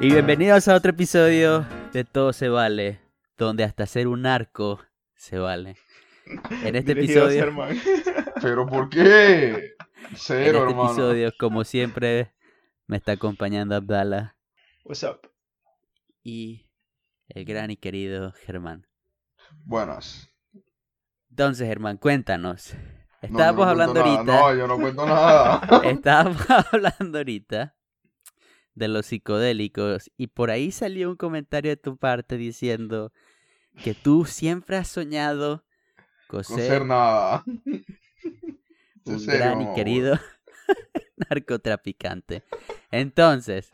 Y bienvenidos a otro episodio de Todo se vale, donde hasta hacer un arco se vale. En este episodio. ¿Pero por qué? en Cero, este hermano. episodio, como siempre, me está acompañando Abdala What's up? y el gran y querido Germán. Buenas. Entonces, Germán, cuéntanos. No, Estábamos no hablando cuento nada. ahorita. No, yo no cuento nada. Estábamos hablando ahorita de los psicodélicos y por ahí salió un comentario de tu parte diciendo que tú siempre has soñado con No ser ser nada. Un serio, gran y querido narcotraficante. Entonces,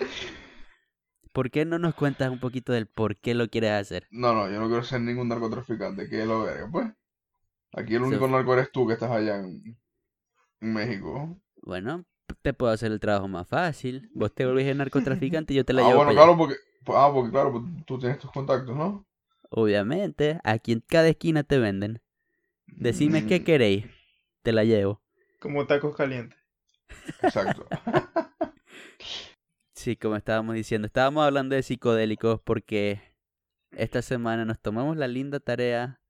¿por qué no nos cuentas un poquito del por qué lo quieres hacer? No, no, yo no quiero ser ningún narcotraficante. Que lo verga, pues. Aquí el único narco eres tú que estás allá en, en México. Bueno, te puedo hacer el trabajo más fácil. Vos te volvés el narcotraficante y yo te la Ah, llevo bueno, claro, porque. Ah, porque claro, pues, tú tienes tus contactos, ¿no? Obviamente, aquí en cada esquina te venden. Decime qué Mm, queréis, te la llevo. Como tacos calientes. Exacto. Sí, como estábamos diciendo, estábamos hablando de psicodélicos porque esta semana nos tomamos la linda tarea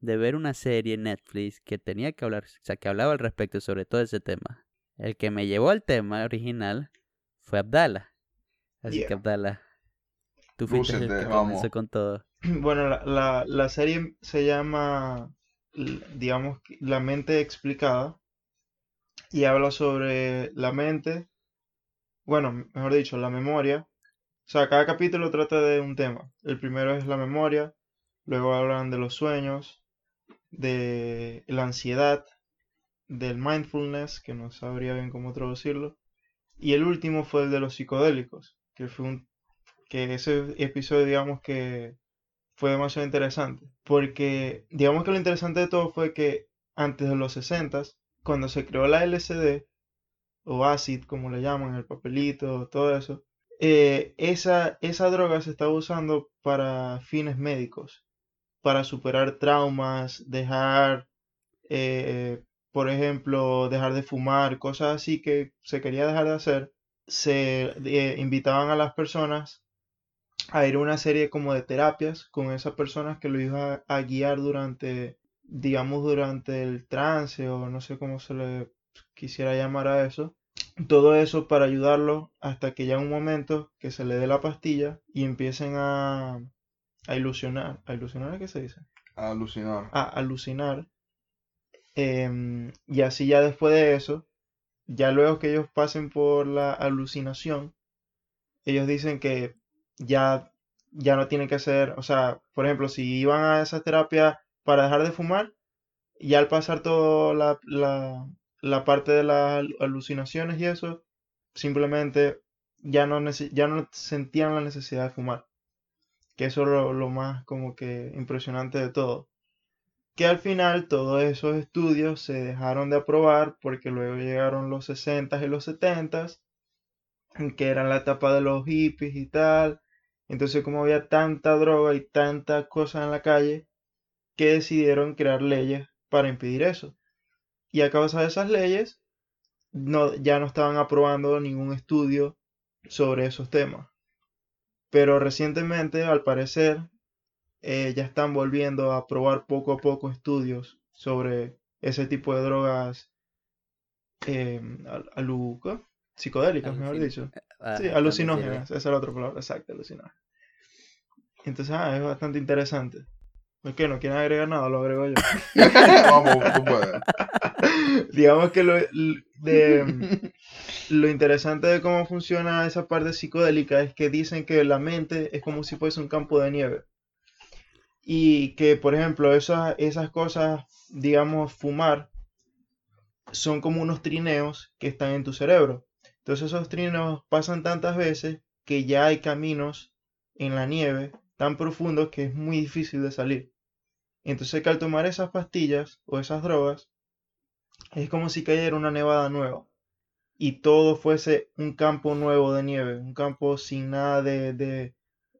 de ver una serie en Netflix que tenía que hablar, o sea, que hablaba al respecto sobre todo ese tema. El que me llevó al tema original fue Abdala. Así que. Abdala, tú fuiste el que vamos. comenzó con todo. Bueno, la, la, la serie se llama, digamos, La mente explicada y habla sobre la mente, bueno, mejor dicho, la memoria. O sea, cada capítulo trata de un tema. El primero es la memoria, luego hablan de los sueños, de la ansiedad, del mindfulness, que no sabría bien cómo traducirlo, y el último fue el de los psicodélicos, que fue un, que ese episodio, digamos que fue demasiado interesante, porque digamos que lo interesante de todo fue que antes de los 60 cuando se creó la LSD, o acid, como le llaman, el papelito, todo eso, eh, esa, esa droga se estaba usando para fines médicos, para superar traumas, dejar, eh, por ejemplo, dejar de fumar, cosas así que se quería dejar de hacer, se eh, invitaban a las personas a ir a una serie como de terapias con esas personas que lo iban a, a guiar durante, digamos, durante el trance o no sé cómo se le quisiera llamar a eso. Todo eso para ayudarlo hasta que ya un momento que se le dé la pastilla y empiecen a, a ilusionar. ¿A ilusionar qué se dice? Alucinar. a alucinar. Em, y así ya después de eso, ya luego que ellos pasen por la alucinación, ellos dicen que ya, ya no tienen que hacer, o sea, por ejemplo, si iban a esa terapia para dejar de fumar, ya al pasar toda la, la, la parte de las al- alucinaciones y eso, simplemente ya no, ya no sentían la necesidad de fumar. Que eso es lo, lo más como que impresionante de todo que al final todos esos estudios se dejaron de aprobar porque luego llegaron los 60s y los 70s, que eran la etapa de los hippies y tal. Entonces como había tanta droga y tanta cosa en la calle, que decidieron crear leyes para impedir eso. Y a causa de esas leyes, no, ya no estaban aprobando ningún estudio sobre esos temas. Pero recientemente, al parecer, eh, ya están volviendo a probar poco a poco estudios sobre ese tipo de drogas eh, al- psicodélicas, mejor dicho. Ah, Sí, también alucinógenas, esa es la otra palabra exacta, alucinógenas. Entonces, ah, es bastante interesante. ¿Por qué? ¿No quieren agregar nada? Lo agrego yo. Vamos, tú puedes. Digamos que lo, de, lo interesante de cómo funciona esa parte psicodélica es que dicen que la mente es como si fuese un campo de nieve. Y que, por ejemplo, esas, esas cosas, digamos, fumar, son como unos trineos que están en tu cerebro. Entonces esos trineos pasan tantas veces que ya hay caminos en la nieve tan profundos que es muy difícil de salir. Entonces que al tomar esas pastillas o esas drogas, es como si cayera una nevada nueva y todo fuese un campo nuevo de nieve, un campo sin nada de, de,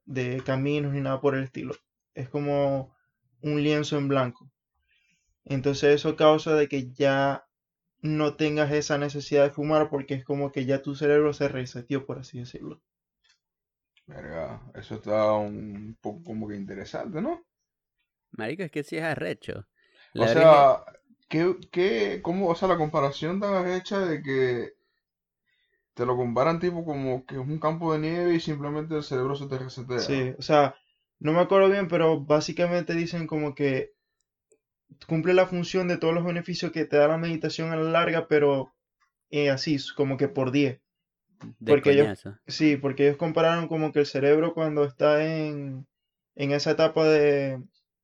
de caminos ni nada por el estilo. Es como un lienzo en blanco. Entonces eso causa de que ya no tengas esa necesidad de fumar porque es como que ya tu cerebro se reseteó, por así decirlo. Verga, eso está un poco como que interesante, ¿no? Marico, es que sí es arrecho. O La sea, ¿qué, qué, cómo, o sea, la comparación tan hecha de que te lo comparan tipo como que es un campo de nieve y simplemente el cerebro se te resetea? Sí, o sea, no me acuerdo bien, pero básicamente dicen como que cumple la función de todos los beneficios que te da la meditación a la larga, pero eh, así, como que por 10. de porque ellos-. Sí, porque ellos compararon como que el cerebro cuando está en, en esa etapa de,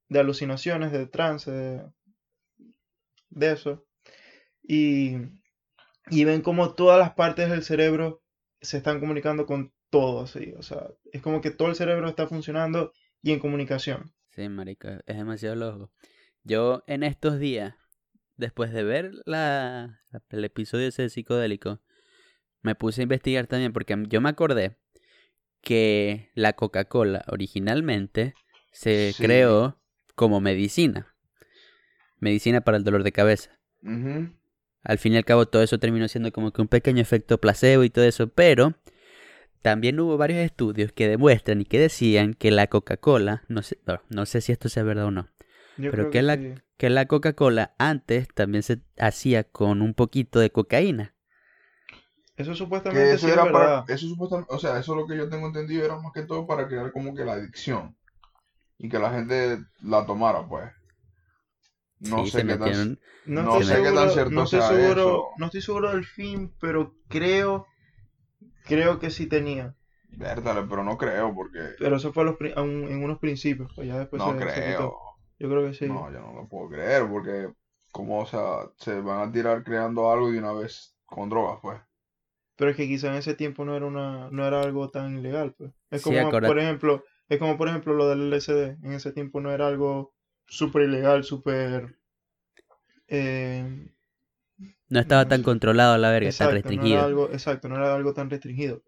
de alucinaciones, de trance, de, de eso, y, y ven como todas las partes del cerebro se están comunicando con todo, así, o sea, es como que todo el cerebro está funcionando y en comunicación. Sí, marico, es demasiado loco. Yo en estos días, después de ver la, el episodio ese de psicodélico, me puse a investigar también porque yo me acordé que la Coca-Cola originalmente se Sí. creó como medicina. Medicina para el dolor de cabeza. Al fin y al cabo todo eso terminó siendo como que un pequeño efecto placebo y todo eso, pero también hubo varios estudios que demuestran y que decían que la Coca-Cola, no sé, no, no sé si esto sea verdad o no, Yo Pero que que la- sí. que la Coca-Cola antes también se hacía con un poquito de cocaína. Eso Que supuestamente eso sí es era para, eso supuestamente, o sea, eso lo que yo tengo entendido era más que todo para crear como que la adicción y que la gente la tomara, pues. No sí, sé qué tan- No No estoy sé qué tan seguro, cierto no estoy sea seguro, eso. no estoy seguro del fin, pero creo, creo que sí tenía. Vértale, pero no creo porque Pero eso fue a los pri- a un- en unos principios, pues ya después no se, se creo. quitó. Yo creo que sí. No, yo no lo puedo creer porque como, o sea, se van a tirar creando algo de una vez con drogas, pues. Pero es que quizá en ese tiempo no era una, no era algo tan ilegal, pues. Es Sí, como, por ejemplo, es como por ejemplo lo del LSD. En ese tiempo no era algo súper ilegal, súper eh, no estaba tan sé. controlado la verga, tan exacto, no era restringido. algo, exacto, no era algo tan restringido.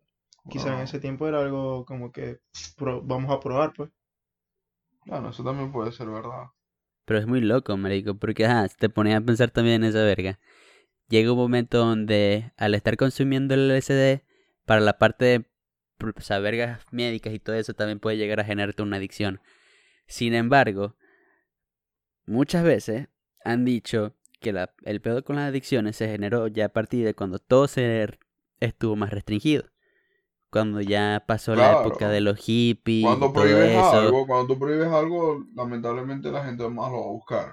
Quizá en ese tiempo era algo como que pro- vamos a probar, pues. Bueno, eso también puede ser verdad. Pero es muy loco, marico, porque ajá, si te pones a pensar también en esa verga. Llega un momento donde al estar consumiendo el LSD, para la parte de o sea, vergas médicas y todo eso también puede llegar a generarte una adicción. Sin embargo, muchas veces han dicho que la- el pedo con las adicciones se generó ya a partir de cuando todo se estuvo más restringido. Cuando ya pasó la época de los hippies Cuando prohíbes eso. algo, cuando tú prohíbes algo, lamentablemente la gente más lo va a buscar.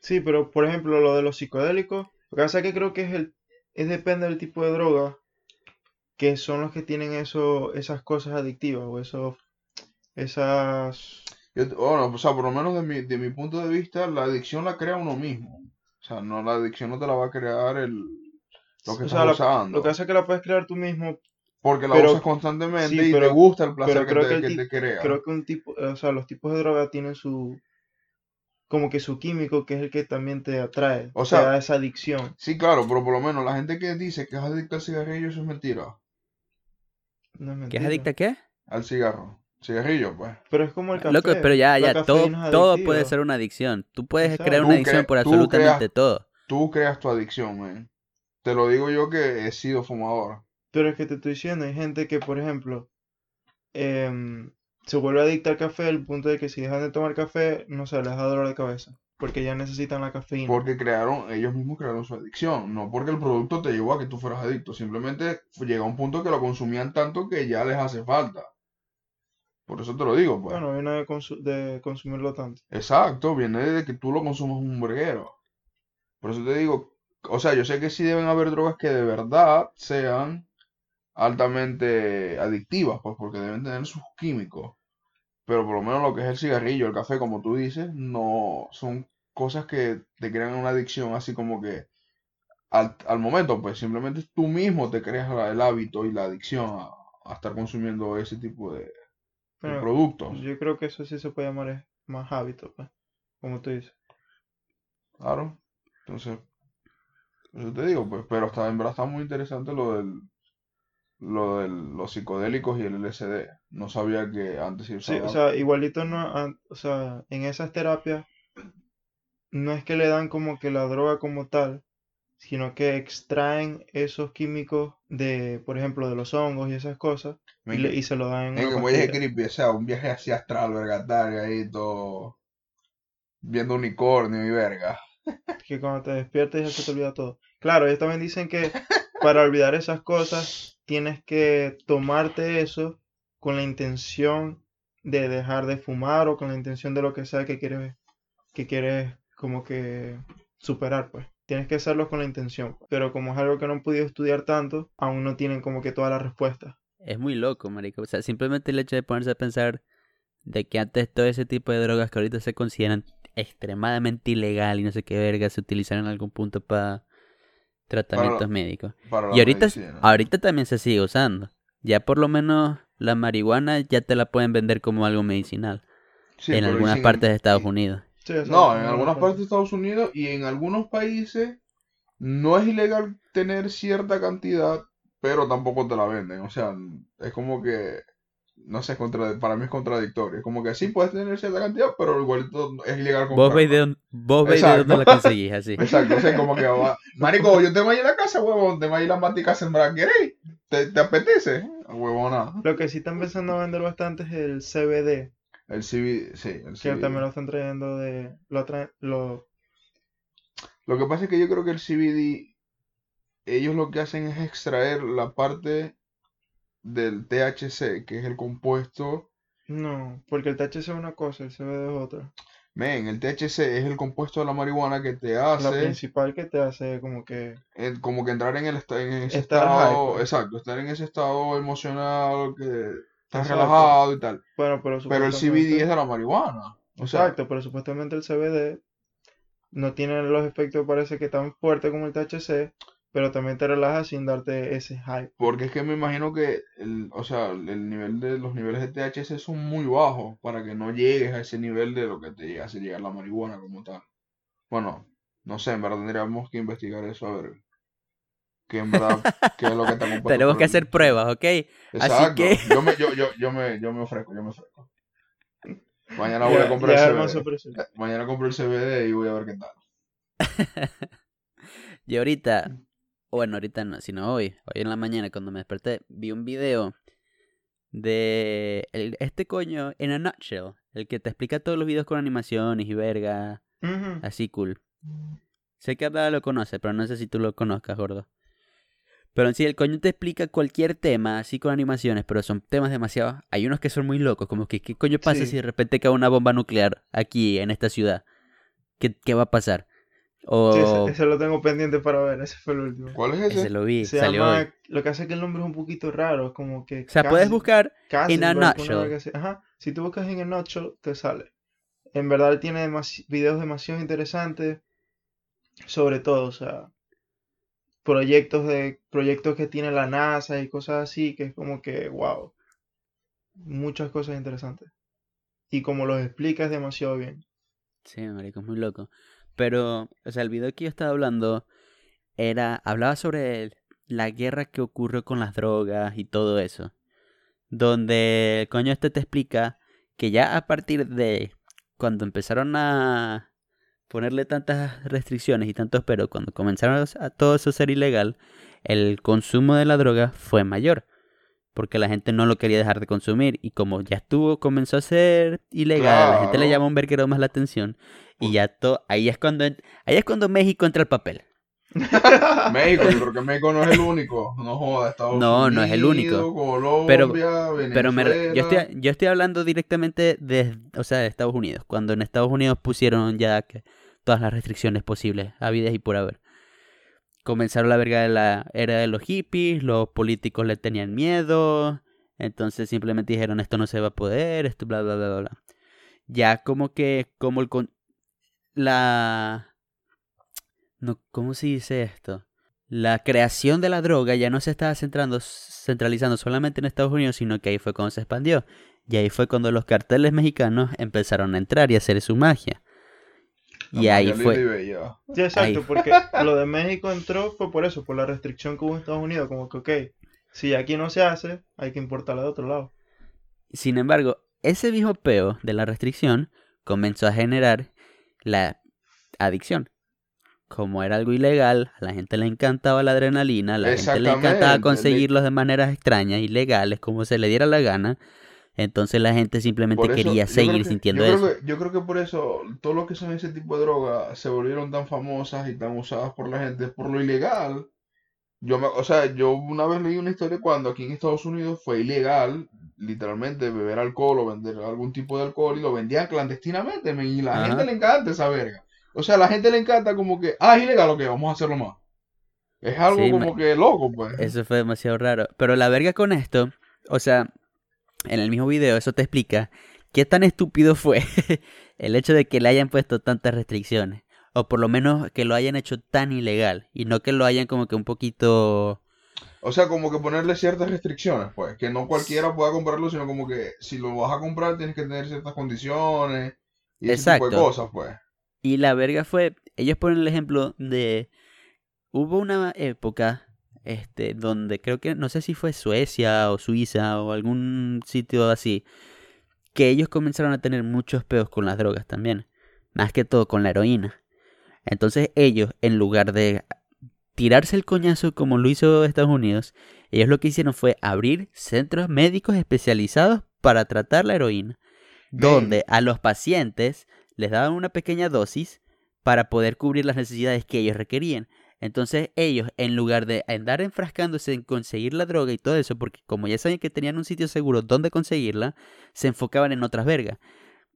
Sí, pero por ejemplo lo de los psicodélicos, lo que pasa es que creo que es el, es depende del tipo de droga, que son los que tienen eso, esas cosas adictivas o esos, esas, bueno, o sea, por lo menos de mi, de mi punto de vista, la adicción la crea uno mismo. O sea, no, la adicción no te la va a crear el, lo que o estás sea, la- usando. lo que hace es que la puedes crear tú mismo, Porque la pero- usas constantemente sí, y pero- te gusta el placer pero que creo te, que el que te crea. creo que un tipo, o sea, los tipos de droga tienen su, como que su químico, que es el que también te atrae, O te sea, da esa adicción. Sí, claro, pero por lo menos la gente que dice que es adicta al cigarrillo, eso es mentira. No es ¿Qué es mentira. adicta a qué? Al cigarro. Cigarrillo, pues. Pero es como el café. Loco, pero ya, ya, todo, todo puede ser una adicción. Tú puedes Exacto. crear Tú una adicción por absolutamente creas- todo. Tú creas tu adicción, man. Te lo digo yo que he sido fumador. Pero es que te estoy diciendo, hay gente que, por ejemplo, em, se vuelve adicta al café al punto de que si dejan de tomar café, no sé, les da dolor de cabeza. Porque ya necesitan la cafeína. Porque crearon, ellos mismos crearon su adicción. No porque el producto te llevó a que tú fueras adicto. Simplemente llega un punto que lo consumían tanto que ya les hace falta. Por eso te lo digo, pues. Bueno, viene de, consu- de consumirlo tanto. Exacto, viene de que tú lo consumas un burguero. Por eso te digo, o sea, yo sé que sí deben haber drogas que de verdad sean altamente adictivas, pues porque deben tener sus químicos. Pero por lo menos lo que es el cigarrillo, el café, como tú dices, no son cosas que te crean una adicción así como que al, al momento, pues simplemente tú mismo te creas el hábito y la adicción a, a estar consumiendo ese tipo de, Pero productos. yo creo que eso sí se puede llamar es más hábito, pues, como tú dices. Claro. Entonces, eso te digo, pues, pero está, en verdad está muy interesante lo del, lo de los psicodélicos y el LSD. No sabía que antes se Sí, o sea, igualito no, an- o sea, en esas terapias no es que le dan como que la droga como tal, sino que extraen esos químicos de, por ejemplo, de los hongos y esas cosas y, Men, le- y se lo dan en men, una pastilla. creepy, o sea, un viaje así astral, vergatario, ahí todo. Viendo unicornio y verga. Que cuando te despiertes ya se te olvida todo. Claro, ellos también dicen que para olvidar esas cosas tienes que tomarte eso con la intención de dejar de fumar o con la intención de lo que sea que quieres, que quieres como que superar, pues. Tienes que hacerlo con la intención. Pero como es algo que no han podido estudiar tanto, aún no tienen como que todas las respuestas. Es muy loco, marico. O sea, simplemente el hecho de ponerse a pensar de que antes todo ese tipo de drogas que ahorita se consideran extremadamente ilegal y no sé qué verga se utilizaron en algún punto para tratamientos médicos. Para Y ahorita, medicina. ahorita también se sigue usando. Ya por lo menos la marihuana ya te la pueden vender como algo medicinal Sí, en algunas sin- partes de Estados y- Unidos. Sí, No, en una algunas parte. partes de Estados Unidos y en algunos países no es ilegal tener cierta cantidad, pero tampoco te la venden. O sea, es como que, no sé, es contra, para mí es contradictorio. Es como que sí puedes tener cierta cantidad, pero igualito es ilegal Vos veis de, comprarla. dónde- vos veis de dónde la conseguís, así. Exacto, o sea, como que va. Marico, yo tengo ahí en la casa, huevón, tengo ahí la matica sembrada, ¿queréis? ¿Te, te apetece? Huevona. Lo que sí están empezando a vender bastante es el CBD, El CBD, sí, el que CBD. también lo están trayendo de... Lo traen, lo... Lo que pasa es que yo creo que el CBD, ellos lo que hacen es extraer la parte del THC, que es el compuesto. No, porque el THC es una cosa, el CBD es otra. Men, el THC es el compuesto de la marihuana que te La hace principal que te hace como que... en- como que entrar en el en ese Estar estado, pues. exacto, estar en ese estado emocional que estás Exacto. relajado y tal. Bueno, pero Pero el CBD es de la marihuana. O sea, Exacto, pero supuestamente el CBD no tiene los efectos, parece que tan fuertes como el THC, pero también te relaja sin darte ese hype. Porque es que me imagino que el, o sea, el nivel de los niveles de THC son muy bajos para que no llegues a ese nivel de lo que te hace llegar la marihuana como tal. Bueno, no sé, en verdad tendríamos que investigar eso a ver qué en verdad qué es lo que está compuesto Tenemos que hacer pruebas, ¿ok? Exacto. que- Yo me yo, yo, yo me yo me ofrezco, yo me ofrezco. Mañana voy Ya- a comprar el CBD. precio. Mañana compro el CBD y voy a ver qué tal. Y ahorita, bueno, ahorita no, sino hoy, hoy en la mañana cuando me desperté, vi un video de el- este coño en a nutshell, el que te explica todos los videos con animaciones y verga, así cool. Sé que Abdala lo conoce, pero no sé si tú lo conozcas, gordo. Pero en sí, el coño te explica cualquier tema, así con animaciones, pero son temas demasiado... Hay unos que son muy locos, como que, ¿qué coño pasa Sí. si de repente cae una bomba nuclear aquí, en esta ciudad? ¿Qué, qué va a pasar? O... Sí, ese, ese lo tengo pendiente para ver, ese fue el último. ¿Cuál es ese? Ese lo vi, Se salió llama, hoy. lo que hace es que el nombre es un poquito raro, como que O sea, puedes Cas- buscar In a Casberg, una nutshell. Ajá, si tú buscas en a nutshell, te sale. En verdad él tiene demasi- videos demasiado interesantes, sobre todo, o sea, proyectos de proyectos que tiene la NASA y cosas así, que es como que, wow, muchas cosas interesantes. Y como los explica es demasiado bien. Sí, marico, es muy loco. Pero, o sea, el video que yo estaba hablando era, hablaba sobre la guerra que ocurrió con las drogas y todo eso. Donde coño este te explica que ya a partir de cuando empezaron a ponerle tantas restricciones y tantos pero, cuando comenzaron a todo eso a ser ilegal, el consumo de la droga fue mayor. Porque la gente no lo quería dejar de consumir. Y como ya estuvo, comenzó a ser ilegal, a la gente le Claro. llama un verguero más la atención. Y ya todo, ahí es cuando ahí es cuando México entra al papel. México, yo creo que México no es el único. No joda, Estados No, no es el único. Unidos, Colombia, Pero me yo Venezuela. estoy, yo estoy hablando directamente de, o sea, de Estados Unidos. Cuando en Estados Unidos pusieron ya que todas las restricciones posibles, habidas y por haber. Comenzaron la verga de la era de los hippies, los políticos le tenían miedo, entonces simplemente dijeron esto no se va a poder, esto bla bla bla bla. bla. Ya como que, como el con... la... No, ¿cómo se dice esto? La creación de la droga ya no se estaba centrando, centralizando solamente en Estados Unidos, sino que ahí fue cuando se expandió. Y ahí fue cuando los carteles mexicanos empezaron a entrar y a hacer su magia. La Y ahí fue. Sí, exacto, Ahí. porque lo de México entró fue por eso, por la restricción que hubo en Estados Unidos, como que, ok, si aquí no se hace, hay que importarla de otro lado. Sin embargo, ese mismo peo de la restricción comenzó a generar la adicción. Como era algo ilegal, a la gente le encantaba la adrenalina, a la gente le encantaba conseguirlos de maneras extrañas, ilegales, como se le diera la gana. Entonces la gente simplemente eso, quería seguir que- sintiendo yo eso. Que, yo creo que por eso todo lo que son ese tipo de drogas se volvieron tan famosas y tan usadas por la gente por lo ilegal. Yo me, o sea, yo una vez leí una historia cuando aquí en Estados Unidos fue ilegal, literalmente, beber alcohol o vender algún tipo de alcohol y lo vendían clandestinamente, men, y la Ajá. gente le encanta esa verga. O sea, a la gente le encanta como que, ah, es ilegal, ok, vamos a hacerlo más. Es algo Sí, como que loco, pues. Eso fue demasiado raro. Pero la verga con esto, o sea, en el mismo video eso te explica qué tan estúpido fue el hecho de que le hayan puesto tantas restricciones. O por lo menos que lo hayan hecho tan ilegal. Y no que lo hayan como que un poquito... O sea, como que ponerle ciertas restricciones, pues, que no cualquiera pueda comprarlo, sino como que si lo vas a comprar tienes que tener ciertas condiciones y ese tipo de Exacto. cosas, pues. Y la verga fue, ellos ponen el ejemplo de, hubo una época, este, donde creo que, no sé si fue Suecia o Suiza o algún sitio así, que ellos comenzaron a tener muchos peos con las drogas también, más que todo con la heroína. Entonces ellos, en lugar de tirarse el coñazo como lo hizo Estados Unidos, ellos lo que hicieron fue abrir centros médicos especializados para tratar la heroína, donde a los pacientes les daban una pequeña dosis para poder cubrir las necesidades que ellos requerían. Entonces ellos, en lugar de andar enfrascándose en conseguir la droga y todo eso, porque como ya sabían que tenían un sitio seguro donde conseguirla, se enfocaban en otras vergas.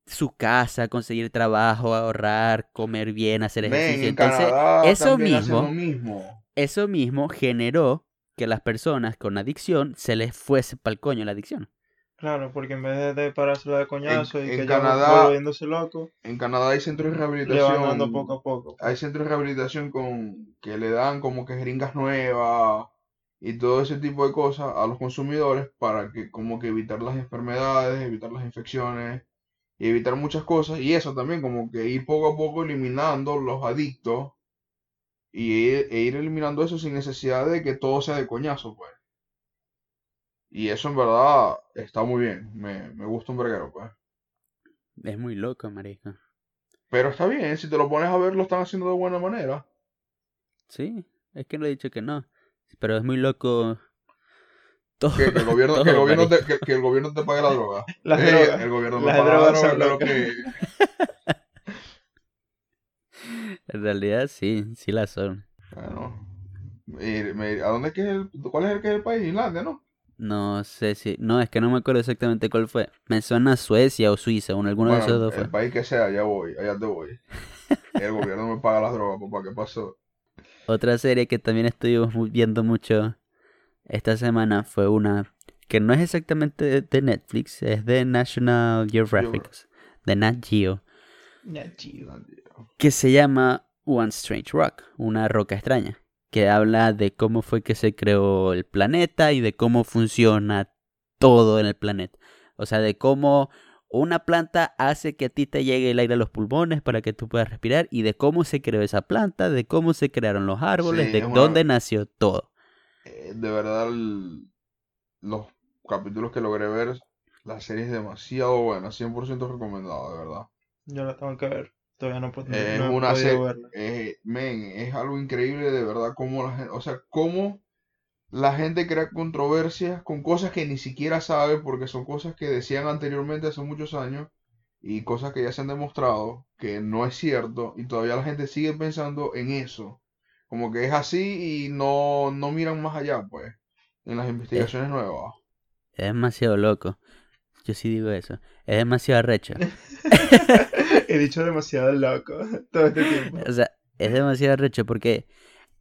Su casa, conseguir trabajo, ahorrar, comer bien, hacer ejercicio. en Entonces, Canadá eso mismo- mismo. eso mismo generó que las personas con adicción se les fuese pa'l coño la adicción. Claro, porque en vez de parársela de coñazo y en que Canadá- volviéndose loco, En Canadá hay centros de van dando rehabilitación. poco a poco. Hay centros de rehabilitación con que le dan como que jeringas nuevas y todo ese tipo de cosas a los consumidores para que como que evitar las enfermedades, evitar las infecciones y evitar muchas cosas y eso también como que ir poco a poco eliminando los adictos y ir, e ir eliminando eso sin necesidad de que todo sea de coñazo pues. Y eso en verdad está muy bien, me, me gusta un verguero pues. Es muy loco, marico. Pero está bien, si te lo pones a ver lo están haciendo de buena manera. Sí, es que no he dicho que no. Pero es muy loco. Todo, Que, el gobierno, que el gobierno te, que, que el gobierno te pague la droga. Las Eh, drogas. El gobierno me la droga, locas. que... En realidad sí, sí la son. Bueno, ¿a dónde es que es el, cuál es el que es el país? Islandia, ¿no? No sé si. No, es que no me acuerdo exactamente cuál fue. Me suena Suecia o Suiza, o alguno de Bueno, esos dos el fue. país que sea, allá voy, allá te voy. El gobierno me paga las drogas, papá, ¿qué pasó? Otra serie que también estuvimos viendo mucho esta semana fue una que no es exactamente de- de Netflix, es de National Geographic, de Nat Geo, Ya, chido. que se llama One Strange Rock, una roca extraña, que habla de cómo fue que se creó el planeta y de cómo funciona todo en el planeta. O sea, de cómo una planta hace que a ti te llegue el aire a los pulmones para que tú puedas respirar y de cómo se creó esa planta, de cómo se crearon los árboles, Sí, de dónde nació todo. Eh, de verdad, el- los capítulos que logré ver, la serie es demasiado buena, 100% recomendada, de verdad. Yo la tengo que ver. Todavía no, no Es he una podido serie, verla. eh, men, es algo increíble de verdad cómo la gente, o sea, cómo la gente crea controversias con cosas que ni siquiera sabe porque son cosas que decían anteriormente hace muchos años y cosas que ya se han demostrado que no es cierto y todavía la gente sigue pensando en eso. Como que es así y no, no miran más allá, pues, en las investigaciones nuevas. Es demasiado loco. Yo sí digo eso. Es demasiado arrecho. He dicho demasiado loco todo este tiempo. O sea, es demasiado arrecho porque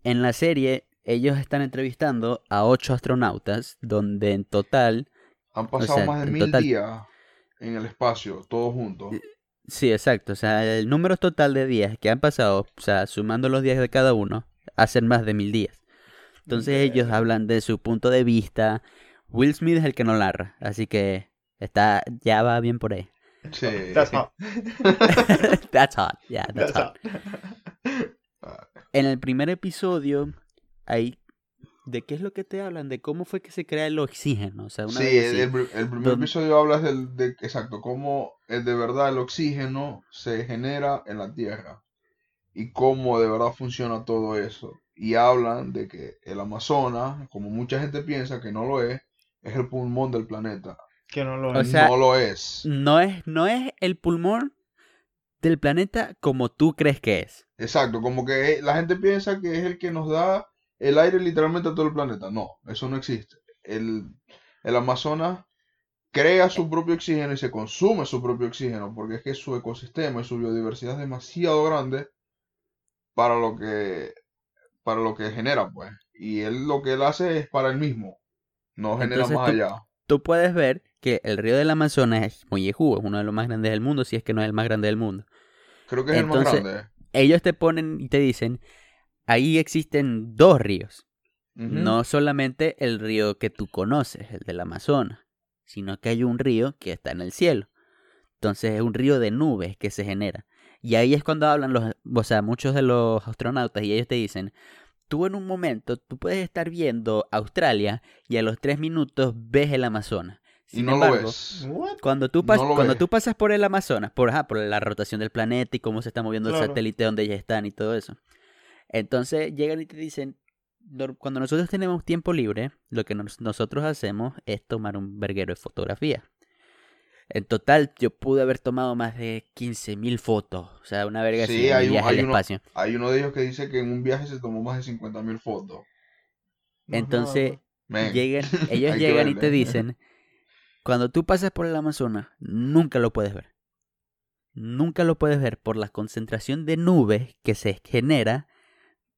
en la serie ellos están entrevistando a ocho astronautas donde en total, Han pasado sea, más de mil total- días en el espacio, todos juntos. sí, exacto, o sea, el número total de días que han pasado, o sea, sumando los días de cada uno, hacen más de mil días. Entonces ellos hablan de su punto de vista. Will Smith es el que no narra, así que está ya va bien por ahí. Sí. That's hot. that's hot, yeah, that's, That's hot. hot. En el primer episodio, hay ¿de qué es lo que te hablan? De cómo fue que se crea el oxígeno, o sea, una Sí, vez el, el el primer Don- episodio habla del, de, exacto, cómo eh, de verdad el oxígeno se genera en la Tierra. y cómo de verdad funciona todo eso. Y hablan de que el Amazonas, como mucha gente piensa que no lo es, es el pulmón del planeta. Que no lo O es. sea, no lo es. No es, no es el pulmón del planeta como tú crees que es. Exacto, como que la gente piensa que es el que nos da el aire literalmente a todo el planeta. No, eso no existe. El, el Amazonas crea su propio oxígeno y se consume su propio oxígeno porque es que su ecosistema y su biodiversidad es demasiado grande para lo que para lo que genera, pues. Y él lo que él hace es para él mismo, no genera Entonces más tú- allá. Tú puedes ver que el río del Amazonas es Mollejú, es uno de los más grandes del mundo, si es que no es el más grande del mundo. Creo que es el más grande. Ellos te ponen y te dicen, ahí existen dos ríos. No solamente el río que tú conoces, el del Amazonas, sino que hay un río que está en el cielo. Entonces es un río de nubes que se genera. Y ahí es cuando hablan los, o sea, muchos de los astronautas y ellos te dicen, tú en un momento, tú puedes estar viendo Australia y a los tres minutos ves el Amazonas. Y Sin no embargo, lo ves. Cuando tú, pas- No lo cuando ves. tú pasas por el Amazonas, por, ajá, por la rotación del planeta y cómo se está moviendo el satélite donde ya están y todo eso. Entonces llegan y te dicen, "Nor- cuando nosotros tenemos tiempo libre, lo que nos- nosotros hacemos es tomar un verguero de fotografía. En total, yo pude haber tomado más de 15.000 fotos. O sea, una verga Sí, así hay un- viaje hay al uno- espacio. Hay uno de ellos que dice que en un viaje se tomó más de 50.000 fotos. Entonces, llegan, ellos llegan y te dicen, cuando tú pasas por el Amazonas, nunca lo puedes ver. Nunca lo puedes ver por la concentración de nubes que se genera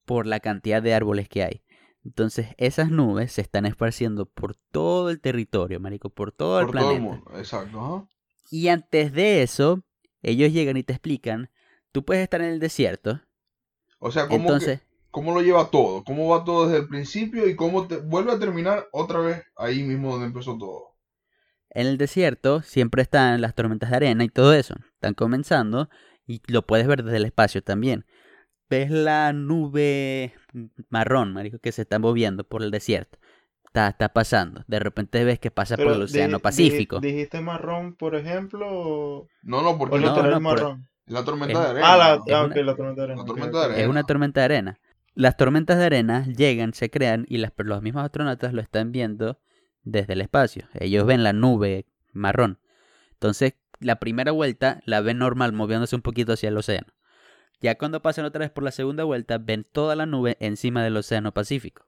por la cantidad de árboles que hay. Entonces, esas nubes se están esparciendo por todo el territorio, marico, por todo el por planeta. todo el mundo. Exacto. Y antes de eso, ellos llegan y te explican, tú puedes estar en el desierto, O sea, ¿cómo, entonces, que- cómo lo lleva todo? ¿Cómo va todo desde el principio y cómo te vuelve a terminar otra vez ahí mismo donde empezó todo? En el desierto siempre están las tormentas de arena y todo eso. Están comenzando y lo puedes ver desde el espacio también. Ves la nube marrón, marico, que se está moviendo por el desierto. Está, está pasando. De repente ves que pasa por el Océano Pacífico. ¿Dijiste marrón, por ejemplo? ¿O, No, no, porque no, por- la tormenta es- de arena. Ah, la, ah, una- ok, la tormenta de arena. la ok, tormenta de arena. Es una tormenta de arena. Las tormentas de arena llegan, se crean y las, los mismos astronautas lo están viendo desde el espacio. Ellos ven la nube marrón. Entonces, la primera vuelta la ven normal, moviéndose un poquito hacia el océano. Ya cuando pasan otra vez por la segunda vuelta, ven toda la nube encima del océano Pacífico.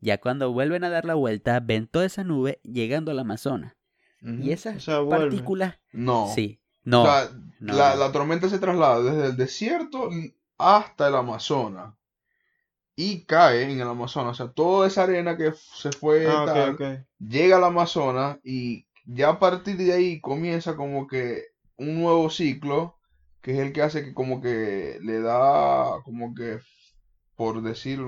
Ya cuando vuelven a dar la vuelta, ven toda esa nube llegando al Amazonas. Y esas O sea, partículas... No. Sí. No. O sea, no, la, no. la tormenta se traslada desde el desierto hasta el Amazonas. Y cae en el Amazonas. O sea, toda esa arena que se fue Ah, tal, llega al Amazonas y ya a partir de ahí comienza como que un nuevo ciclo, que es el que hace que como que le da, como que, por decir,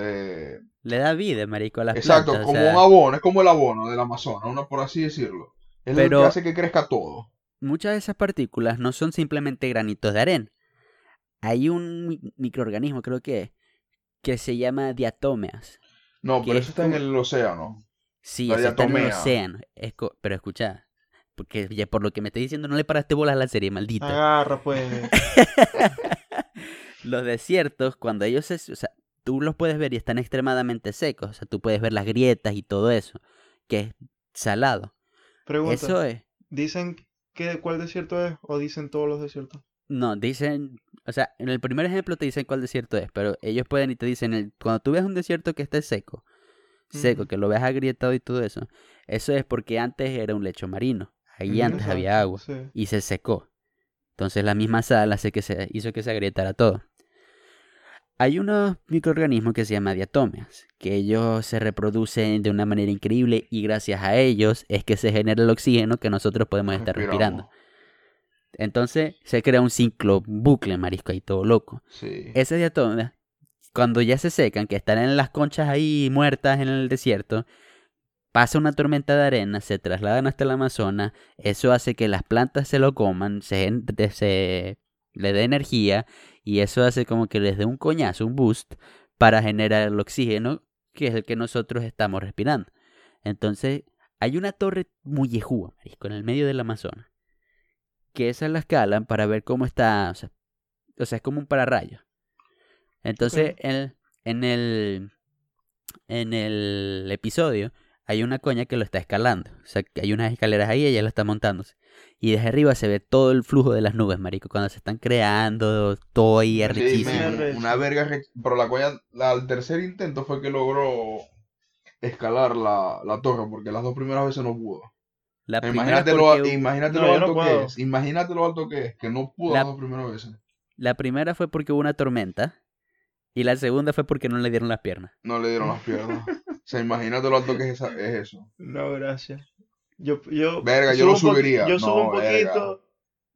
eh, Le da vida, marico, a las exacto, plantas. o como sea, un abono, es como el abono del Amazonas, una, por así decirlo. Es lo Pero- que hace que crezca todo. muchas de esas partículas no son simplemente granitos de arena. Hay un mi- microorganismo, creo que, que se llama diatómeas. No, pero es eso está en el océano. Sí, La está en el diatomea. océano. Es co- pero escucha, porque ya por lo que me estoy diciendo no le paraste bolas a la serie, maldito. Agarra, pues. Los desiertos, cuando ellos se... O sea, tú los puedes ver y están extremadamente secos. O sea, tú puedes ver las grietas y todo eso, que es salado. Pregunta. Eso es... ¿Dicen que cuál desierto es o dicen todos los desiertos? No, dicen, o sea, en el primer ejemplo te dicen cuál desierto es, pero ellos pueden y te dicen, el- cuando tú ves un desierto que esté seco, seco, que lo veas agrietado y todo eso, eso es porque antes era un lecho marino, ahí antes había agua Sí. y se secó. Entonces la misma sal hace que se, hizo que se agrietara todo. Hay unos microorganismos que se llaman diatomeas, que ellos se reproducen de una manera increíble y gracias a ellos es que se genera el oxígeno que nosotros podemos estar respirando. Entonces se crea un ciclo, un bucle, marisco, ahí todo loco. Sí. Esas diatomeas, cuando ya se secan, que están en las conchas ahí muertas en el desierto, pasa una tormenta de arena, se trasladan hasta el Amazonas, eso hace que las plantas se lo coman, se, le dé energía y eso hace como que les dé un coñazo, un boost para generar el oxígeno que es el que nosotros estamos respirando. Entonces, hay una torre muy yejúa, marisco, en el medio del Amazonas, que esas la escalan para ver cómo está, o sea, o sea, es como un pararrayo. Entonces, el- en el en el episodio hay una coña que lo está escalando. O sea, que hay unas escaleras ahí y ella lo está montándose. Y desde arriba se ve todo el flujo de las nubes, marico, cuando se están creando, todo ahí Sí, arrechísimo. me- Arrecho. una verga. Pero la coña, la- al tercer intento fue que logró escalar la, la torre, porque las dos primeras veces no pudo. La primera Imagínate, lo, porque- imagínate No, lo yo no alto que es. Imagínate lo alto que es, que no pudo La- las dos primeras veces. La primera fue porque hubo una tormenta. Y la segunda fue porque no le dieron las piernas. No le dieron las piernas. O sea, imagínate lo alto que es, esa- es eso. No, gracias. Yo, yo Verga, yo subo lo subiría. Yo subo No, un verga. poquito,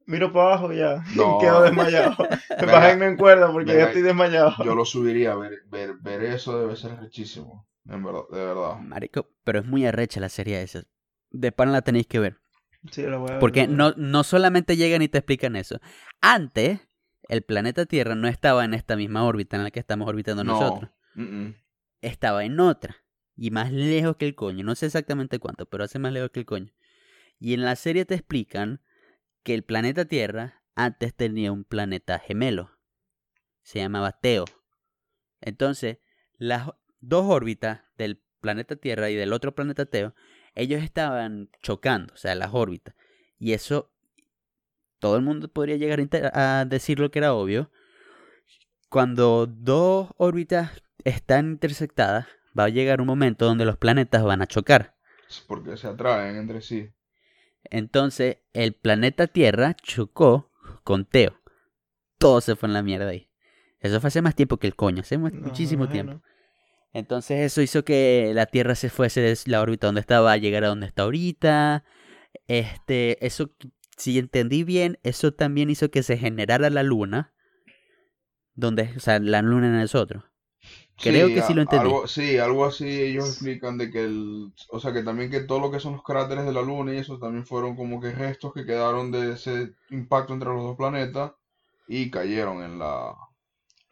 miro para abajo y ya. No. Quedo desmayado. Bájenme en cuerda porque Verga. ya estoy desmayado. Yo lo subiría. Ver, ver, ver eso debe ser richísimo. En verdad, de verdad. Marico, pero es muy arrecha la serie esa. De pan la tenéis que ver. Sí, lo voy a ver, Porque no, no solamente llegan y te explican eso. Antes, el planeta Tierra no estaba en esta misma órbita en la que estamos orbitando No. nosotros. Mm, mm. Estaba en otra. Y más lejos que el coño. No sé exactamente cuánto, pero hace más lejos que el coño. Y en la serie te explican que el planeta Tierra antes tenía un planeta gemelo. Se llamaba Teo. Entonces, las dos órbitas del planeta Tierra y del otro planeta Teo, ellos estaban chocando, o sea, las órbitas. Y eso, todo el mundo podría llegar a, decir lo que era obvio. Cuando dos órbitas están intersectadas, va a llegar un momento donde los planetas van a chocar. Porque se atraen entre sí. Entonces, el planeta Tierra chocó con Teo. Todo se fue en la mierda ahí. Eso fue hace más tiempo que el coño, hace No, muchísimo tiempo. Entonces eso hizo que la Tierra se fuese de la órbita donde estaba a llegar a donde está ahorita. Este, eso, si entendí bien, eso también hizo que se generara la Luna. Donde, o sea, la Luna en nosotros. Creo que sí lo entendí. Algo, sí, algo así ellos explican de que el, o sea que también que todo lo que son los cráteres de la Luna y eso también fueron como que restos que quedaron de ese impacto entre los dos planetas y cayeron en la,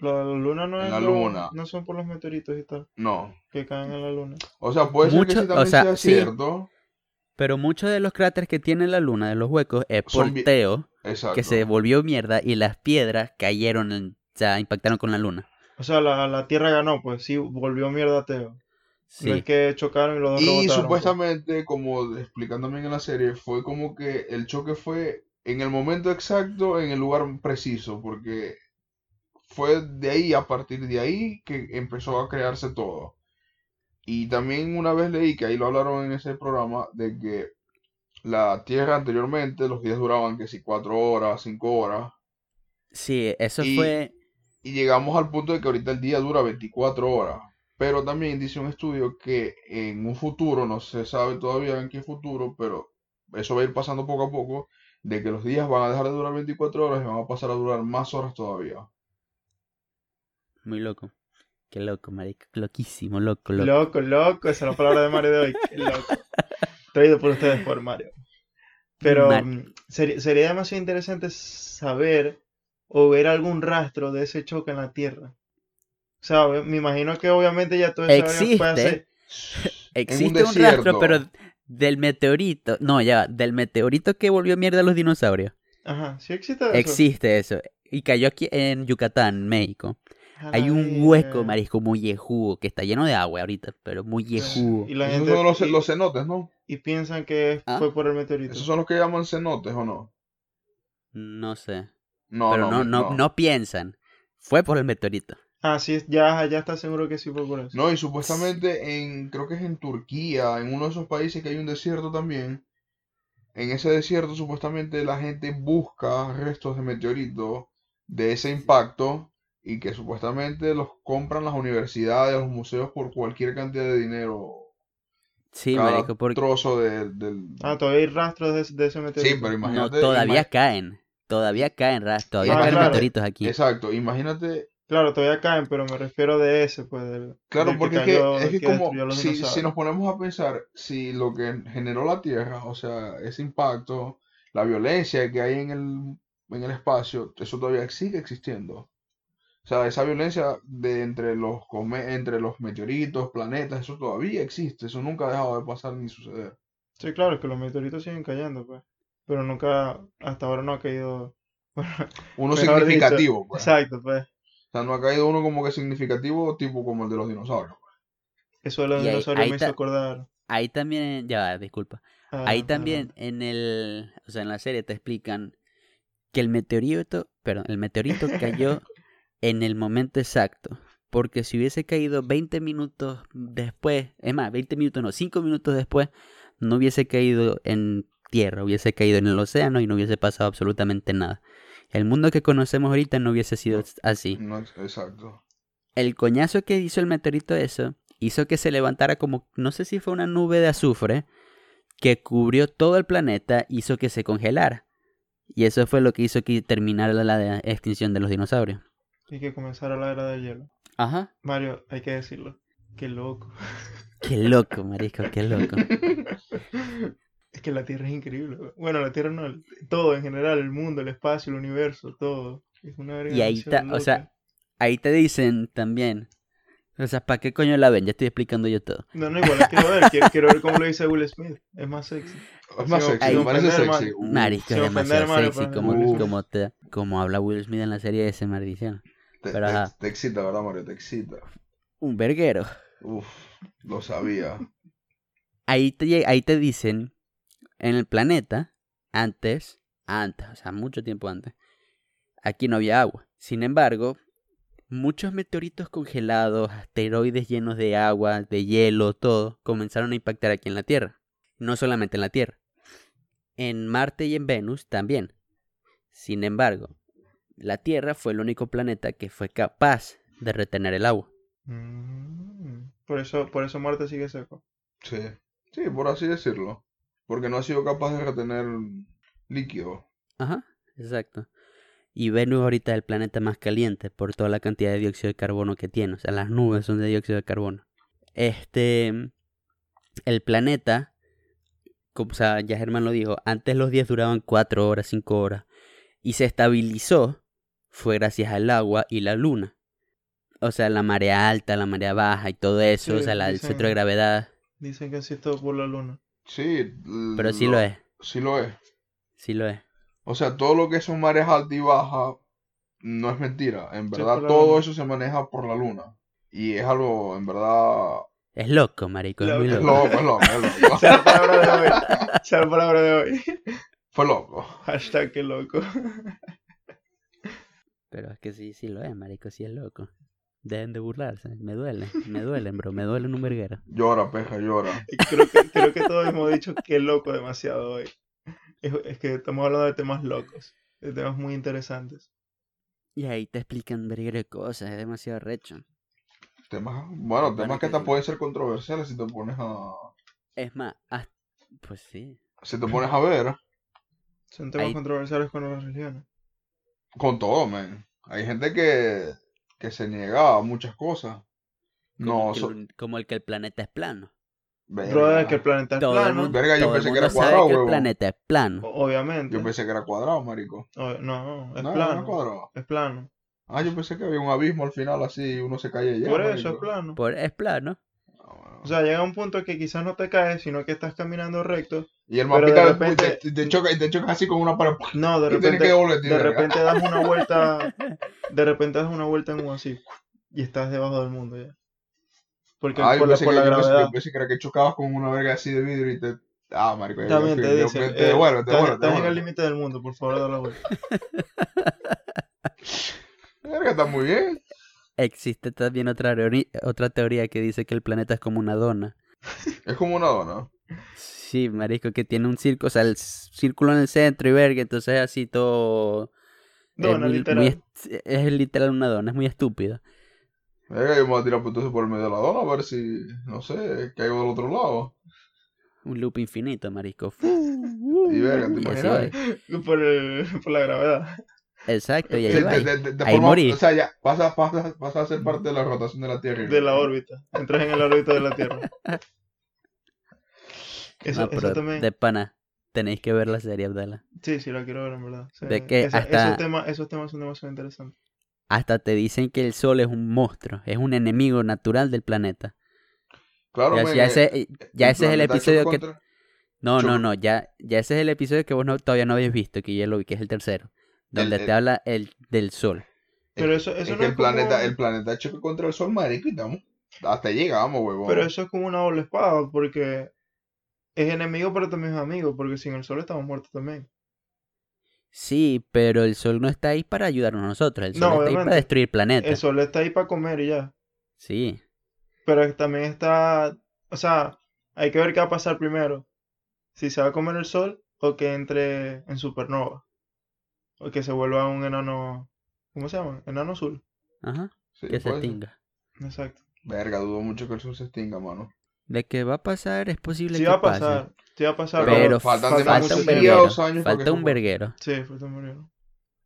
La luna no En es la lo- luna. no son por los meteoritos y tal, no, que caen en la luna. o sea puede ser que Mucho- sí o también sea, sea sí. cierto, Pero muchos de los cráteres que tiene la Luna, de los huecos, es por Son Teo, exacto, que se volvió mierda y las piedras cayeron, en- o sea, impactaron con la Luna. O sea, la, la Tierra ganó, pues sí, volvió mierda a Teo. Sí. No es que chocaron y los dos y rebotaron, pues. supuestamente como explican también en la serie fue como que el choque fue en el momento exacto, en el lugar preciso, porque fue de ahí, a partir de ahí, que empezó a crearse todo. Y también una vez leí, que ahí lo hablaron en ese programa, de que la Tierra anteriormente, los días duraban que si cuatro horas, cinco horas, Sí, eso Y- fue... y llegamos al punto de que ahorita el día dura 24 horas. Pero también dice un estudio que en un futuro, no se sabe todavía en qué futuro, pero eso va a ir pasando poco a poco, de que los días van a dejar de durar 24 horas y van a pasar a durar más horas todavía. Muy loco. Qué loco, marico. Loquísimo, loco, loco. Loco, loco, esa es la palabra de Mario de hoy. qué loco. Traído por ustedes por Mario. Pero Mar- mm, sería, sería demasiado interesante saber o ver algún rastro de ese choque en la Tierra. O sea, me imagino que obviamente ya todo eso fue hace... Existe un, desierto. rastro, pero del meteorito. No, ya, del meteorito que volvió mierda a los dinosaurios. Ajá, sí existe eso. Existe eso. Y cayó aquí en Yucatán, México. Hay un hueco, marisco, muy yejugo, que está lleno de agua ahorita, pero muy yejugo. Y la Esos gente son los, y, los cenotes, ¿no? y piensan que ¿Ah? fue por el meteorito. Esos son los que llaman cenotes, ¿o no? No sé. No, pero no, no, no. no piensan. Fue por el meteorito. Ah, sí, ya, ya está seguro que sí fue por eso. No, y supuestamente en, creo que es en Turquía, en uno de esos países que hay un desierto también. En ese desierto supuestamente la gente busca restos de meteoritos de ese impacto y que supuestamente los compran las universidades, los museos por cualquier cantidad de dinero. Sí, cada marico, porque trozo de- del... Ah, todavía hay rastros de, ese- de ese Sí, meteorito. pero no, imagínate... todavía caen. Todavía caen, ras, todavía Ah, caen claro. meteoritos aquí. Exacto, imagínate Claro, todavía caen, pero me refiero de ese, pues. Del, Claro, del porque cayó- es que, es que que como si, si nos ponemos a pensar, si lo que generó la Tierra, o sea, ese impacto, la violencia que hay en el, en el espacio, eso todavía sigue existiendo. O sea, esa violencia de entre los, come- entre los meteoritos, planetas, eso todavía existe, eso nunca ha dejado de pasar ni suceder. Sí, claro, es que los meteoritos siguen cayendo, pues. Pero nunca, hasta ahora no ha caído Bueno, Uno Mejor dicho, significativo, pues. exacto, pues. O sea, no ha caído uno como que significativo, tipo como el de los dinosaurios. Eso de los Y ahí- dinosaurios ahí me hizo acordar. Ahí también, ya va, disculpa. a- Ahí también en el, o sea, en la serie te explican que el meteorito, perdón, el meteorito cayó en el momento exacto. Porque si hubiese caído 20 minutos después, es más, 20 minutos no, 5 minutos después, no hubiese caído en tierra, hubiese caído en el océano y no hubiese pasado absolutamente nada. El mundo que conocemos ahorita no hubiese sido así. No, ex- exacto. El coñazo que hizo el meteorito eso hizo que se levantara como, no sé si fue una nube de azufre que cubrió todo el planeta, hizo que se congelara. Y eso fue lo que hizo que terminara la, la extinción de los dinosaurios. Y que comenzara la era del hielo. Ajá. Mario, hay que decirlo. Qué loco. Qué loco, marisco, qué loco. Es que la Tierra es increíble. Bueno, la Tierra no, todo en general, el mundo, el espacio, el universo, todo. Es una verga Y ahí está, o sea, ahí te dicen también. O sea, ¿para qué coño la ven? Ya estoy explicando yo todo. No, no, igual quiero ver. Quiero, quiero ver cómo lo dice Will Smith. Es más sexy. Es más sexy, sin me parece sexy. Marisco, sin es ofender, demasiado sexy como, como, te, como habla Will Smith en la serie de ese maldición. Te, pero te- ajá. te excita, ¿verdad, Mario? Te excita. Un verguero. Uf, lo sabía. ahí te, ahí te dicen, en el planeta, antes, antes, o sea, mucho tiempo antes, aquí no había agua. Sin embargo, muchos meteoritos congelados, asteroides llenos de agua, de hielo, todo, comenzaron a impactar aquí en la Tierra. No solamente en la Tierra. En Marte y en Venus también. Sin embargo, la Tierra fue el único planeta que fue capaz de retener el agua. Mm, Por eso, por eso Marte sigue seco. Sí, sí, por así decirlo. Porque no ha sido capaz de retener líquido. Ajá, exacto. Y Venus ahorita es el planeta más caliente por toda la cantidad de dióxido de carbono que tiene. O sea, las nubes son de dióxido de carbono. Este, el planeta, como o sea, ya Germán lo dijo, antes los días duraban 4 horas, 5 horas. Y se estabilizó fue gracias al agua y la luna. O sea, la marea alta, la marea baja y todo eso. o Sí, sea, la, el centro de gravedad. Dicen que así es todo por la luna. Sí, Pero sí lo es, Sí lo es. sí lo es. O sea, todo lo que son mares altas y bajas no es mentira. En Sí, verdad, todo luna. eso se maneja por la luna. Y es algo, en verdad, Es loco, marico, es Lo- muy es es loco. loco, es loco, es loco. Sea la palabra de hoy. Sea la palabra de hoy. Fue loco. Hashtag que loco. Pero es que sí, sí lo es, marico, sí es loco. Dejen de burlarse, me duelen, me duelen, bro, me duelen un verguero. Llora, peja, llora. Creo que, creo que todos hemos dicho que loco demasiado hoy. Es, es que estamos hablando de temas locos. De temas muy interesantes. Y ahí te explican verguero de cosas, es demasiado recho. Temas, bueno, temas que que hasta sí. pueden ser controversiales si te pones a, Es más, hasta- pues sí. si te pones a ver Son temas Ahí- controversiales con las religiones. Con todo, man. Hay gente que, que se niega a muchas cosas. Como, No, el que, so- el- como el que el planeta es plano. verga. Que el planeta es Todo plano. mundo, Verga, yo pensé que era cuadrado, que el planeta es plano. Obviamente. Yo pensé que era cuadrado, marico. O- no, es no, no plano. es cuadrado. Es plano. Ah, yo pensé que había un abismo al final así y uno se caía ya. Por eso marico. es plano. Por, es plano. Ah. O sea, llega un punto que quizás no te caes, sino que estás caminando recto. Y el mapita de repente- y te, choca, y te chocas así con una pared. No, de repente, que de repente das una vuelta, de repente das una vuelta en un así y estás debajo del mundo ya. Porque Ah, por la, por que, la gravedad. yo pensé que era que chocabas con una verga así de vidrio y te. Ah, marico. ya- También te ya- dicen, te eh, devuelve, te estás- devuelve, te estás en el límite del mundo, por favor, da la vuelta. Verga, está muy bien. Existe también otra, otra teoría que dice que el planeta es como una dona. Es como una dona. Sí, marisco, que tiene un círculo, o sea, el círculo en el centro y verga, entonces así todo... es Dona, muy- literal. muy es literal una dona, es muy estúpido. Verga, yo me voy a tirar por entonces por el medio de la dona a ver si. No sé, caigo del otro lado. Un loop infinito, marisco. Y verga, te así imaginas. Por, el- por la gravedad. Exacto, y ahí De, va. de- de- de- de Ahí forma- morí. O sea, ya, pasa, pasa, pasa a ser parte de la rotación de la Tierra. De la órbita. Entras en el órbita de la Tierra. Eso, No, eso pero también. de pana, tenéis que ver la serie, Abdala. Sí, sí, la quiero ver en verdad. Sí, De que esa- hasta- esos, temas, esos temas son demasiado interesantes. Hasta te dicen que el sol es un monstruo, es un enemigo natural del planeta. Claro, Ya, ya eh, ese, ya ese es el episodio que... contra- No, no, no, ya, ya ese es el episodio que vos no- todavía no habéis visto, que ya lo vi, que es el tercero. donde el- te habla el del sol. Pero eso, Es eso que no el es como... planeta, el planeta choca contra el sol, marico, y estamos, hasta llegamos, huevón. Pero eso es como una doble espada, porque es enemigo, pero también es amigo, porque sin el sol estamos muertos también. Sí, pero el sol no está ahí para ayudarnos a nosotros. El sol No, está ahí obviamente. para destruir planetas. El sol está ahí para comer y ya. Sí. Pero también está, o sea, hay que ver qué va a pasar primero. Si se va a comer el sol o que entre en supernova. O que se vuelva un enano, ¿cómo se llama? Enano azul. Ajá. Sí, que se extinga. Exacto. Verga, dudo mucho que el sol se extinga, mano. De que va a pasar, es posible Sí que va a pase. pasar. Sí va a pasar. Pero faltan falta un verguero. Falta un verguero. Sí, falta un verguero.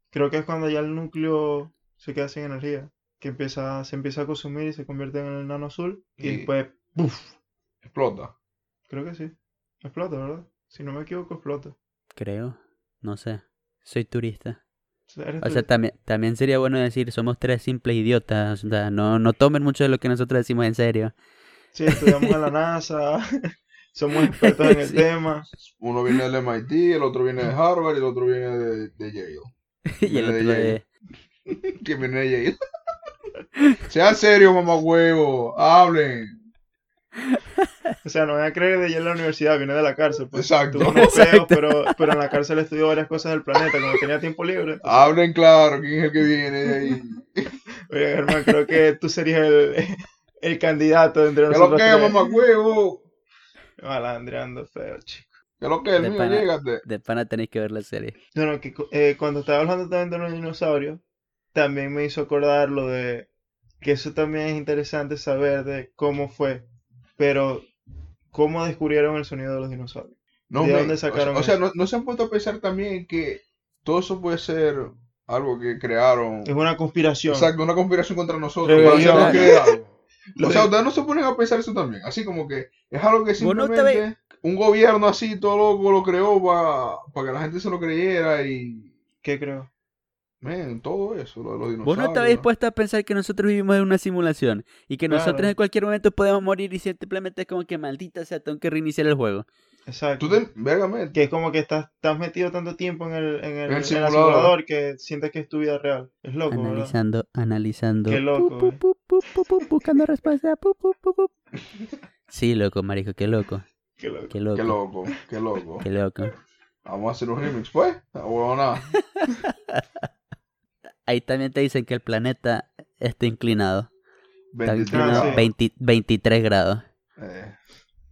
Creo que es cuando ya el núcleo se queda sin energía. Que empieza, se empieza a consumir y se convierte en el enano azul. Y, Y- después, ¡puf! Explota. Creo que sí. Explota, ¿verdad? Si no me equivoco, explota. Creo. No sé. Soy turista. O tú. sea, también, también sería bueno decir, somos tres simples idiotas. O sea, no, no tomen mucho de lo que nosotros decimos en serio. Sí, estudiamos en la NASA. Somos expertos en el Sí. tema. Uno viene del MIT, el otro viene de Harvard y el otro viene de, de Yale. y el Viene de otro Yale. de... ¿Quién viene de Yale? Sean serios, mamá huevo. Hablen. O sea, no voy a creer de ella en la universidad, viene de la cárcel. Pues. Exacto. Tuvo unos pero, pero en la cárcel estudió varias cosas del planeta, como tenía tiempo libre. entonces, Hablen claro. ¿Quién es el que viene de ahí? Oye, Germán, creo que tú serías el, el candidato entre ¿Qué lo nosotros que, mamá huevo? Malandreando feo, chico. ¿Qué lo que? El De mío, pana. llégate. De pana tenéis que ver la serie. Bueno, que cu- eh, cuando estaba hablando también de los dinosaurios, también me hizo acordar lo de que eso también es interesante saber de cómo fue, pero cómo descubrieron el sonido de los dinosaurios. No, ¿De dónde o sea- sacaron O sea, eso? no, no se han puesto a pensar también que todo eso puede ser algo que crearon. Es una conspiración. Exacto, una conspiración contra nosotros. Para hacernos creer algo. Lo O sea, de- ustedes no se ponen a pensar eso también. Así como que es algo que simplemente un gobierno así, todo loco, lo creó para que la gente se lo creyera y. ¿Qué creo? Men, todo eso, lo de los dinosaurios. Vos no estabas a pensar que nosotros vivimos en una simulación y que nosotros en cualquier momento podemos morir y simplemente es como que maldita sea, tengo que reiniciar el juego. Exacto. Tú te. Verga, Que es como que estás, estás metido tanto tiempo en el, en el, En el en el simulador. simulador que sientes que es tu vida real. Es loco, ¿verdad? analizando, analizando. Qué loco, pu, eh. pu, pu, pu, pu, buscando respuesta. pu, pu, pu, pu. Sí, loco, marico, qué loco. Qué loco. Qué loco. Qué loco, qué loco. Qué loco. Vamos a hacer un remix, pues. Huevona. Ahí también te dicen que el planeta está inclinado. Está 23 inclinado sí. grados. 20 23 grados. Eh,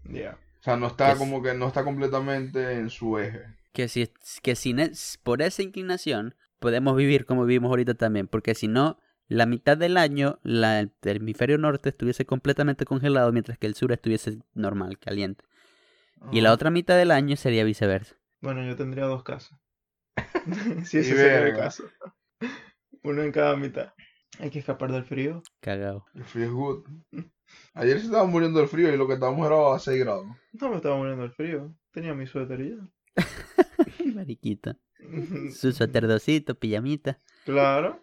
Ya. O sea, no está Es- como que no está completamente en su eje. Que si, que si ne- por esa inclinación podemos vivir como vivimos ahorita también. Porque si no, la mitad del año la, el hemisferio norte estuviese completamente congelado mientras que el sur estuviese normal, caliente. Y la Ajá. otra mitad del año sería viceversa. Bueno, yo tendría dos casas. si ese sería el caso. Uno en cada mitad. Hay que escapar del frío. Cagado. El frío es good. Ayer se estaba muriendo del frío y lo que estábamos era a 6 grados. No me estaba muriendo del frío. Tenía mi suéter y ya. Mariquita. Su suéterdocito, pijamita. claro.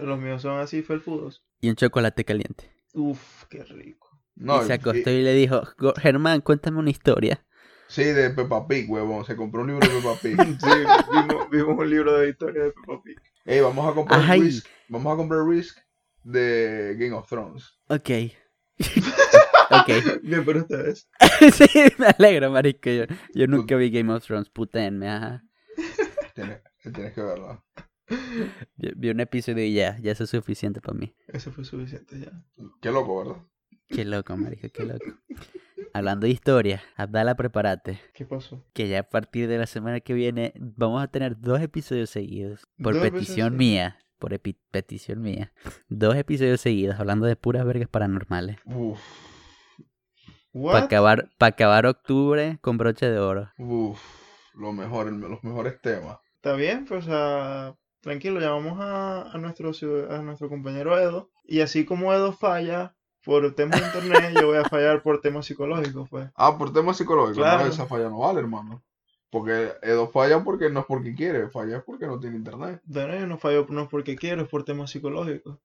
Los míos son así felpudos. Y un chocolate caliente. Uf, qué rico. No, y se acostó y le dijo, "Go- Germán, cuéntame una historia. Sí, de Peppa Pig, huevón. Se compró un libro de Peppa Pig. Sí, vimos, vimos un libro de historia de Peppa Pig. Ey, vamos a comprar Ay. Risk. Vamos a comprar Risk de Game of Thrones. Ok. ok. Bien por ustedes. sí, me alegro, marico. Yo, yo nunca vi Game of Thrones, putenme, ajá. Tienes, tienes que verla. Vi, vi un episodio y ya, ya eso es suficiente para mí. Eso fue suficiente ya. Qué loco, ¿verdad? Qué loco, marico, qué loco. Hablando de historia, Abdala, prepárate. ¿Qué pasó? Que ya a partir de la semana que viene vamos a tener dos episodios seguidos. Por petición mía. Por petición mía. Dos episodios seguidos hablando de puras vergas paranormales. Uf? Para acabar, pa acabar octubre con broche de oro. uf. Lo mejor, los mejores temas. Está bien, pues ah, tranquilo, llamamos a, a nuestro, a nuestro compañero Edo. Y así como Edo falla por temas de internet, yo voy a fallar por temas psicológicos, pues. Ah, por temas psicológicos. Claro. No, esa falla no vale, hermano. Porque Edo falla porque no es porque quiere, falla es porque no tiene internet. Bueno, yo no fallo no es porque quiero, es por temas psicológicos.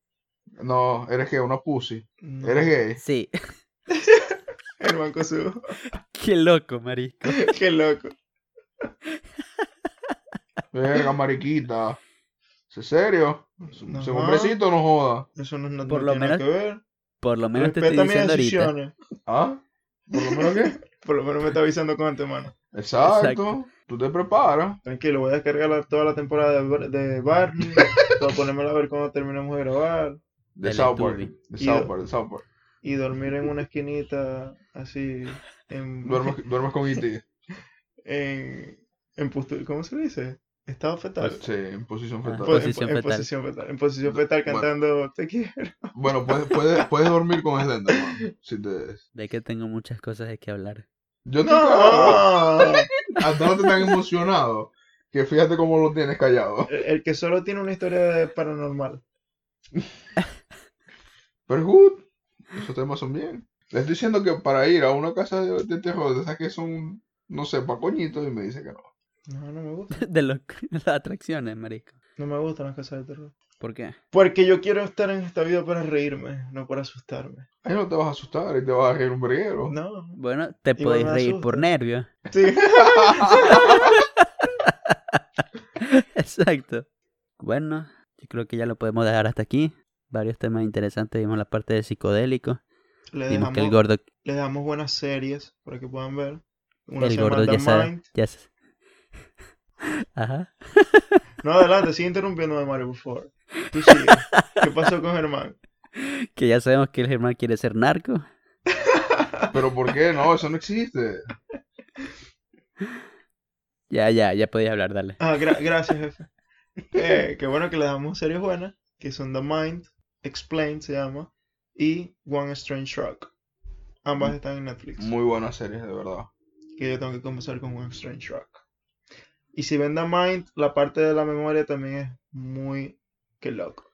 No, eres gay, una pussy. No. Eres gay. Sí. El banco subo. Qué loco, marico. Qué loco. Verga, mariquita. ¿Es serio? Ajá. Ese hombrecito no joda. Eso no, no- Por no lo tiene nada menos- que ver. Por lo menos te Respeta estoy mis diciendo ahorita. decisiones. ¿Ah? ¿Por lo menos qué? Por lo menos me está avisando con antemano. Exacto. Exacto. Tú te preparas. Tranquilo, voy a descargar la- toda la temporada de, de Barney. para ponérmela a ver cuando terminemos de grabar. De South Park. De South Park, de South Park. Y dormir en una esquinita así. En, Duermes, duermes con E E.T. en, en postu- ¿Cómo se dice? Estado fetal. Sí, en posición Ah. fetal. Po- en, Posición en fetal. posición fetal. En posición fetal Bueno. cantando Te quiero. Bueno, puedes, puedes, puedes dormir con Slenderman. Si te... De que tengo muchas cosas de que hablar. Yo te ¡No! Hasta no te tan emocionado que fíjate cómo lo tienes callado. El, el que solo tiene una historia de paranormal. Pero good. Esos temas son bien. Le estoy diciendo que para ir a una casa de, de terror, de esas que son, no sé, pa' coñitos, y me dice que no. No, no me gusta. De los- las atracciones, marico. No me gustan las casas de terror. ¿Por qué? Porque yo quiero estar en esta vida para reírme, no para asustarme. Ahí no te vas a asustar y te vas a reír un verguero. No. Bueno, te Igual podéis reír asusta. por nervios. Sí. Exacto. Bueno, yo creo que ya lo podemos dejar hasta aquí. Varios temas interesantes. Vimos la parte de psicodélico. Le Vimos que el gordo, le damos buenas series para que puedan ver. Una el gordo ya sabe. Mind. Ya Ajá. No, adelante, sigue interrumpiéndome, Mario, por favor. Tú sigue. ¿Qué pasó con Germán? Que ya sabemos que el Germán quiere ser narco. Pero ¿por qué? No, eso no existe. Ya, ya, ya podéis hablar, dale. Ah, gra- gracias, jefe. Eh, qué bueno que le damos series buenas, que son The Mind, Explained se llama, y One Strange Rock. Ambas están en Netflix. Muy buenas series, de verdad. que yo tengo que comenzar con One Strange Rock. Y si ven The Mind, la parte de la memoria también es muy que loco.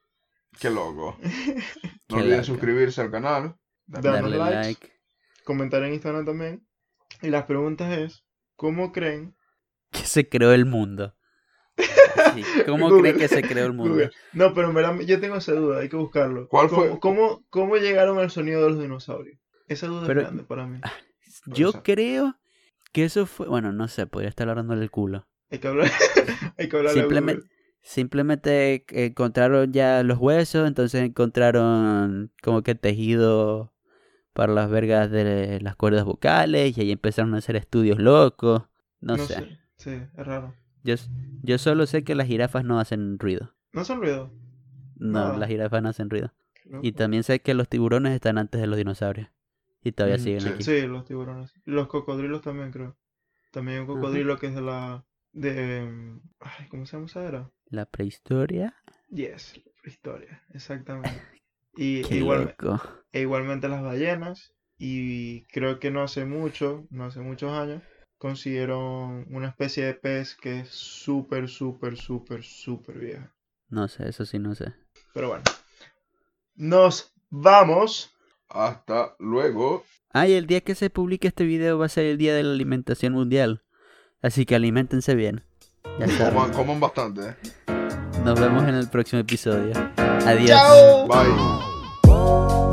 Qué loco. No olviden suscribirse al canal. Darle likes. like. Comentar en Instagram también. Y las preguntas es, ¿cómo creen? Que se creó el mundo. Sí, ¿Cómo Google. creen que se creó el mundo? Google. No, pero en verdad yo tengo esa duda, hay que buscarlo. ¿Cuál ¿Cómo, fue? ¿Cómo, cómo llegaron al sonido de los dinosaurios? Esa duda Pero- es grande para mí. Yo Esa. creo que eso fue. Bueno, no sé, podría estar hablando del culo. Hay que hablar, hay que hablar Simplemente, simplemente eh, encontraron ya los huesos, entonces encontraron como que tejido para las vergas de las cuerdas vocales y ahí empezaron a hacer estudios locos. No, No sé. sé. Sí, es raro. Yo, yo solo sé que las jirafas no hacen ruido. No son ruido. No, las jirafas no hacen ruido. Y también sé que los tiburones están antes de los dinosaurios. Y todavía siguen sí. aquí. Sí, los tiburones. Y Los cocodrilos también, creo. También hay un cocodrilo que es de la. De. mm, Ay, ¿cómo se llama era? La prehistoria. Yes, la historia, exactamente. Y Qué igual, loco. e igualmente las ballenas. Y creo que no hace mucho, no hace muchos años, consiguieron una especie de pez que es súper, súper, súper, súper vieja. No sé, eso sí no sé. Pero bueno. Nos vamos. Hasta luego. Ah, y el día que se publique este video va a ser el día de la alimentación mundial. Así que alimentense bien. Ya. Coman, coman bastante. eh. Nos vemos en el próximo episodio. Adiós. ¡Chao! Bye.